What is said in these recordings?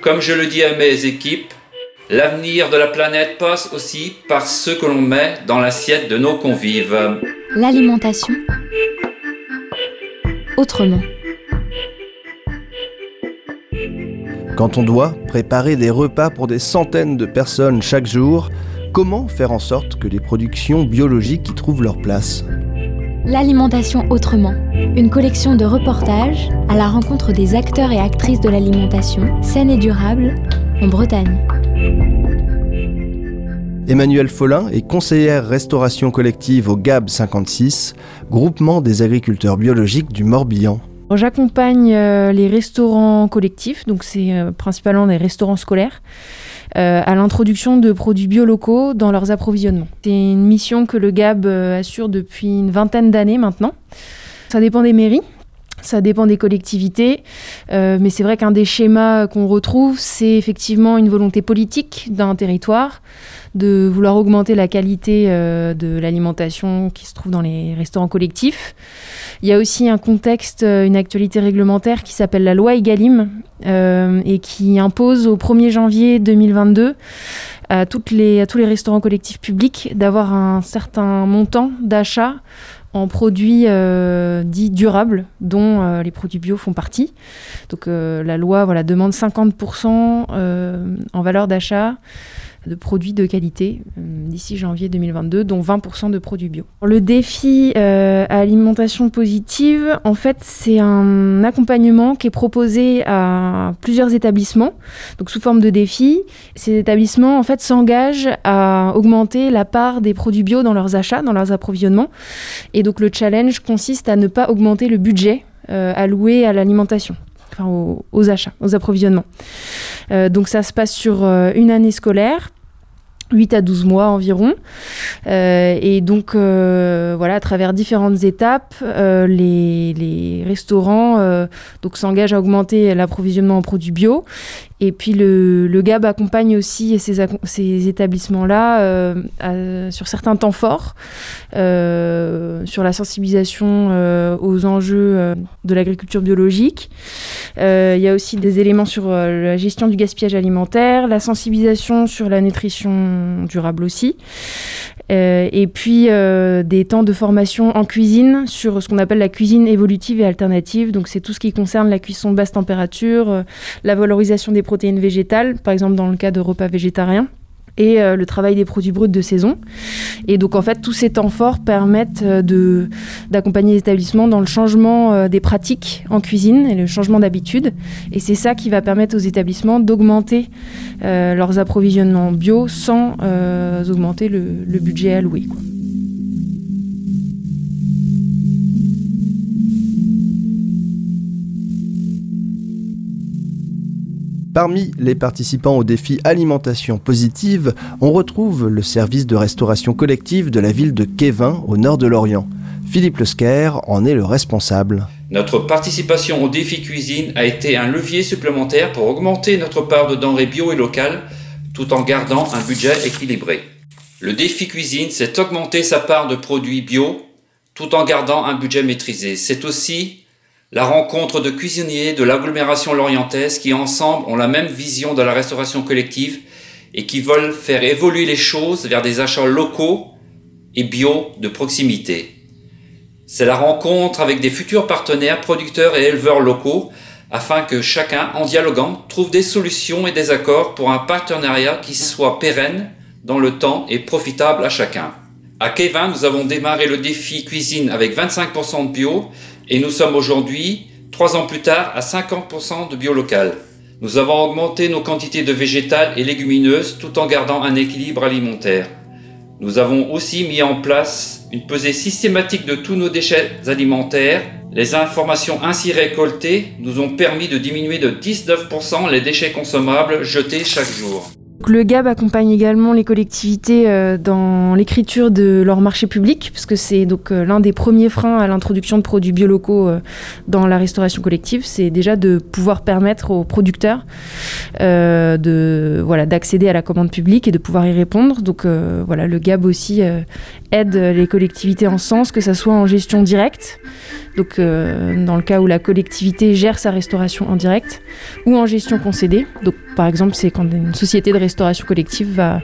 Comme je le dis à mes équipes, l'avenir de la planète passe aussi par ce que l'on met dans l'assiette de nos convives. L'alimentation autrement. Quand on doit préparer des repas pour des centaines de personnes chaque jour, comment faire en sorte que les productions biologiques y trouvent leur place? L'alimentation autrement, une collection de reportages à la rencontre des acteurs et actrices de l'alimentation saine et durable en Bretagne. Emmanuelle Follin est conseillère restauration collective au GAB 56, groupement des agriculteurs biologiques du Morbihan. J'accompagne euh, les restaurants collectifs, donc c'est euh, principalement des restaurants scolaires, à l'introduction de produits biolocaux dans leurs approvisionnements. C'est une mission que le GAB assure depuis une vingtaine d'années maintenant. Ça dépend des mairies. Ça dépend des collectivités, mais c'est vrai qu'un des schémas qu'on retrouve, c'est effectivement une volonté politique d'un territoire de vouloir augmenter la qualité de l'alimentation qui se trouve dans les restaurants collectifs. Il y a aussi un contexte, euh, une actualité réglementaire qui s'appelle la loi Egalim euh, et qui impose au 1er janvier 2022 à, toutes les, à tous les restaurants collectifs publics d'avoir un certain montant d'achat en produits euh, dits durables, dont les produits bio font partie. Donc la loi voilà, demande 50% en valeur d'achat de produits de qualité euh, d'ici janvier 2022, dont 20% de produits bio. Le défi euh, alimentation positive, en fait, c'est un accompagnement qui est proposé à plusieurs établissements, donc sous forme de défi. Ces établissements, en fait, s'engagent à augmenter la part des produits bio dans leurs achats, dans leurs approvisionnements. Et donc le challenge consiste à ne pas augmenter le budget euh, alloué à l'alimentation. Enfin, aux, achats, aux approvisionnements. donc ça se passe sur une année scolaire 8 à 12 mois environ. Euh, et donc, euh, voilà, à travers différentes étapes, euh, les, les, restaurants donc s'engagent à augmenter l'approvisionnement en produits bio. Et puis, le, GAB accompagne aussi ces, ces établissements-là sur certains temps forts, sur la sensibilisation aux enjeux de l'agriculture biologique. Il y a aussi des éléments sur la gestion du gaspillage alimentaire, la sensibilisation sur la nutrition durable aussi. Euh, et puis euh, des temps de formation en cuisine sur ce qu'on appelle la cuisine évolutive et alternative. Donc c'est tout ce qui concerne la cuisson basse température, euh, la valorisation des protéines végétales, par exemple dans le cas de repas végétariens et euh, le travail des produits bruts de saison. Et donc en fait, tous ces temps forts permettent euh, de, d'accompagner les établissements dans le changement euh, des pratiques en cuisine et le changement d'habitude. Et c'est ça qui va permettre aux établissements d'augmenter leurs approvisionnements bio sans augmenter le, budget alloué. Parmi les participants au défi Alimentation Positive, on retrouve le service de restauration collective de la ville de Kévin, au nord de l'Orient. Philippe Lesquer en est le responsable. Notre participation au défi cuisine a été un levier supplémentaire pour augmenter notre part de denrées bio et locales tout en gardant un budget équilibré. Le défi cuisine, c'est augmenter sa part de produits bio tout en gardant un budget maîtrisé. C'est aussi la rencontre de cuisiniers de l'agglomération lorientaise qui ensemble ont la même vision de la restauration collective et qui veulent faire évoluer les choses vers des achats locaux et bio de proximité. C'est la rencontre avec des futurs partenaires, producteurs et éleveurs locaux afin que chacun, en dialoguant, trouve des solutions et des accords pour un partenariat qui soit pérenne dans le temps et profitable à chacun. À Kevin, nous avons démarré le défi cuisine avec 25% de bio et nous sommes aujourd'hui, trois ans plus tard, à 50% de bio local. Nous avons augmenté nos quantités de végétales et légumineuses tout en gardant un équilibre alimentaire. Nous avons aussi mis en place une pesée systématique de tous nos déchets alimentaires. Les informations ainsi récoltées nous ont permis de diminuer de 19% les déchets consommables jetés chaque jour. Le GAB accompagne également les collectivités euh, dans l'écriture de leur marché public, puisque c'est donc euh, l'un des premiers freins à l'introduction de produits biolocaux euh, dans la restauration collective, c'est déjà de pouvoir permettre aux producteurs de voilà d'accéder à la commande publique et de pouvoir y répondre. Donc voilà, le GAB aussi aide les collectivités en sens, que ce soit en gestion directe donc euh, dans le cas où la collectivité gère sa restauration en direct, ou en gestion concédée. Donc par exemple, c'est quand une société de restauration collective va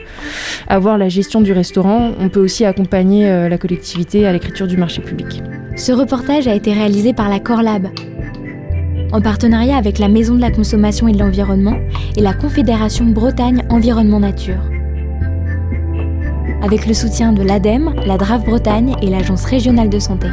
avoir la gestion du restaurant. On peut aussi accompagner euh, la collectivité à l'écriture du marché public. Ce reportage a été réalisé par la Corlab, en partenariat avec la Maison de la Consommation et de l'Environnement et la Confédération Bretagne Environnement Nature. Avec le soutien de l'ADEME, la DRAF Bretagne et l'Agence régionale de santé.